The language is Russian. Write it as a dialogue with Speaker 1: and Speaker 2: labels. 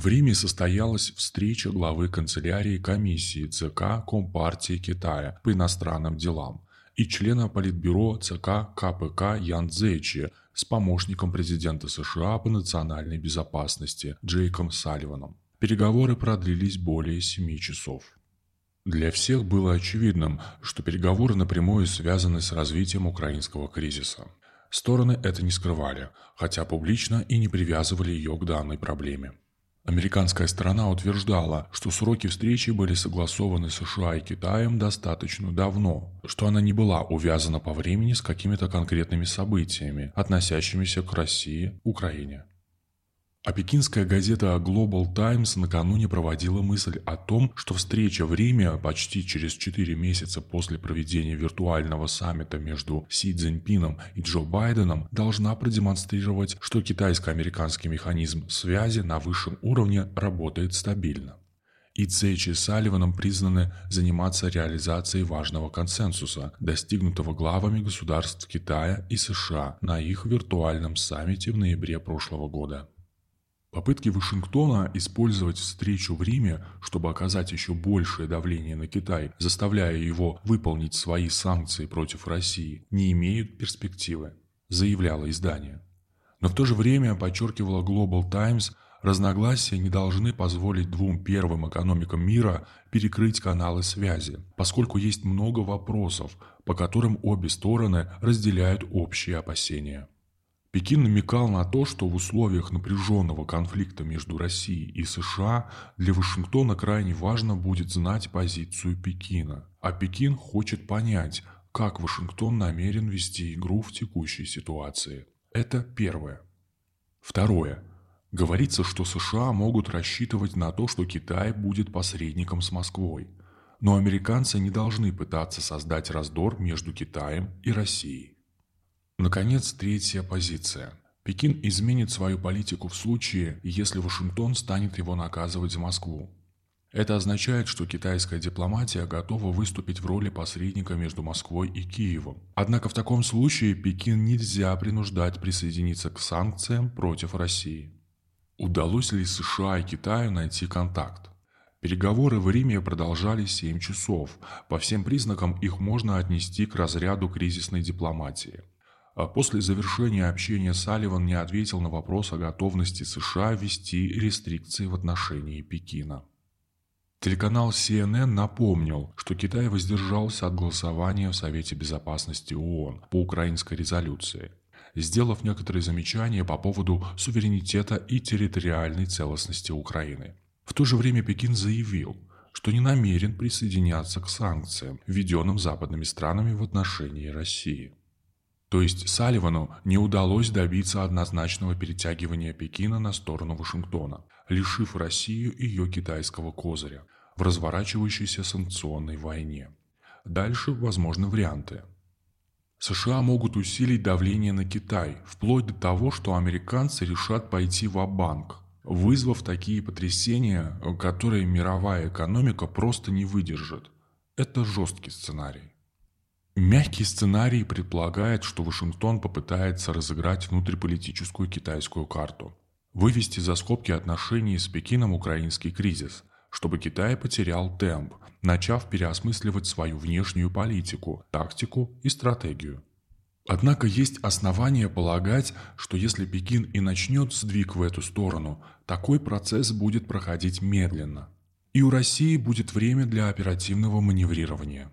Speaker 1: В Риме состоялась встреча главы канцелярии комиссии ЦК Компартии Китая по иностранным делам и члена Политбюро ЦК КПК Ян Цзэчи с помощником президента США по национальной безопасности Джейком Салливаном. Переговоры продлились более семи часов. Для всех было очевидным, что переговоры напрямую связаны с развитием украинского кризиса. Стороны это не скрывали, хотя публично и не привязывали ее к данной проблеме. Американская сторона утверждала, что сроки встречи были согласованы США и Китаем достаточно давно, что она не была увязана по времени с какими-то конкретными событиями, относящимися к России, Украине. А пекинская газета Global Times накануне проводила мысль о том, что встреча в Риме почти через 4 месяца после проведения виртуального саммита между Си Цзиньпином и Джо Байденом должна продемонстрировать, что китайско-американский механизм связи на высшем уровне работает стабильно. И Цейчи с Салливаном признаны заниматься реализацией важного консенсуса, достигнутого главами государств Китая и США на их виртуальном саммите в ноябре прошлого года. Попытки Вашингтона использовать встречу в Риме, чтобы оказать еще большее давление на Китай, заставляя его выполнить свои санкции против России, не имеют перспективы, заявляло издание. Но в то же время, подчеркивала Global Times, разногласия не должны позволить двум первым экономикам мира перекрыть каналы связи, поскольку есть много вопросов, по которым обе стороны разделяют общие опасения. Пекин намекал на то, что в условиях напряженного конфликта между Россией и США для Вашингтона крайне важно будет знать позицию Пекина. А Пекин хочет понять, как Вашингтон намерен вести игру в текущей ситуации. Это первое. Второе. Говорится, что США могут рассчитывать на то, что Китай будет посредником с Москвой. Но американцы не должны пытаться создать раздор между Китаем и Россией. Наконец, третья позиция. Пекин изменит свою политику в случае, если Вашингтон станет его наказывать за Москву. Это означает, что китайская дипломатия готова выступить в роли посредника между Москвой и Киевом. Однако в таком случае Пекин нельзя принуждать присоединиться к санкциям против России. Удалось ли США и Китаю найти контакт? Переговоры в Риме продолжались 7 часов. По всем признакам их можно отнести к разряду кризисной дипломатии. А после завершения общения Салливан не ответил на вопрос о готовности США ввести рестрикции в отношении Пекина. Телеканал CNN напомнил, что Китай воздержался от голосования в Совете Безопасности ООН по украинской резолюции, сделав некоторые замечания по поводу суверенитета и территориальной целостности Украины. В то же время Пекин заявил, что не намерен присоединяться к санкциям, введенным западными странами в отношении России. То есть Салливану не удалось добиться однозначного перетягивания Пекина на сторону Вашингтона, лишив Россию ее китайского козыря в разворачивающейся санкционной войне. Дальше возможны варианты. США могут усилить давление на Китай, вплоть до того, что американцы решат пойти в банк вызвав такие потрясения, которые мировая экономика просто не выдержит. Это жесткий сценарий. Мягкий сценарий предполагает, что Вашингтон попытается разыграть внутриполитическую китайскую карту, вывести за скобки отношений с Пекином украинский кризис, чтобы Китай потерял темп, начав переосмысливать свою внешнюю политику, тактику и стратегию. Однако есть основания полагать, что если Пекин и начнет сдвиг в эту сторону, такой процесс будет проходить медленно. И у России будет время для оперативного маневрирования.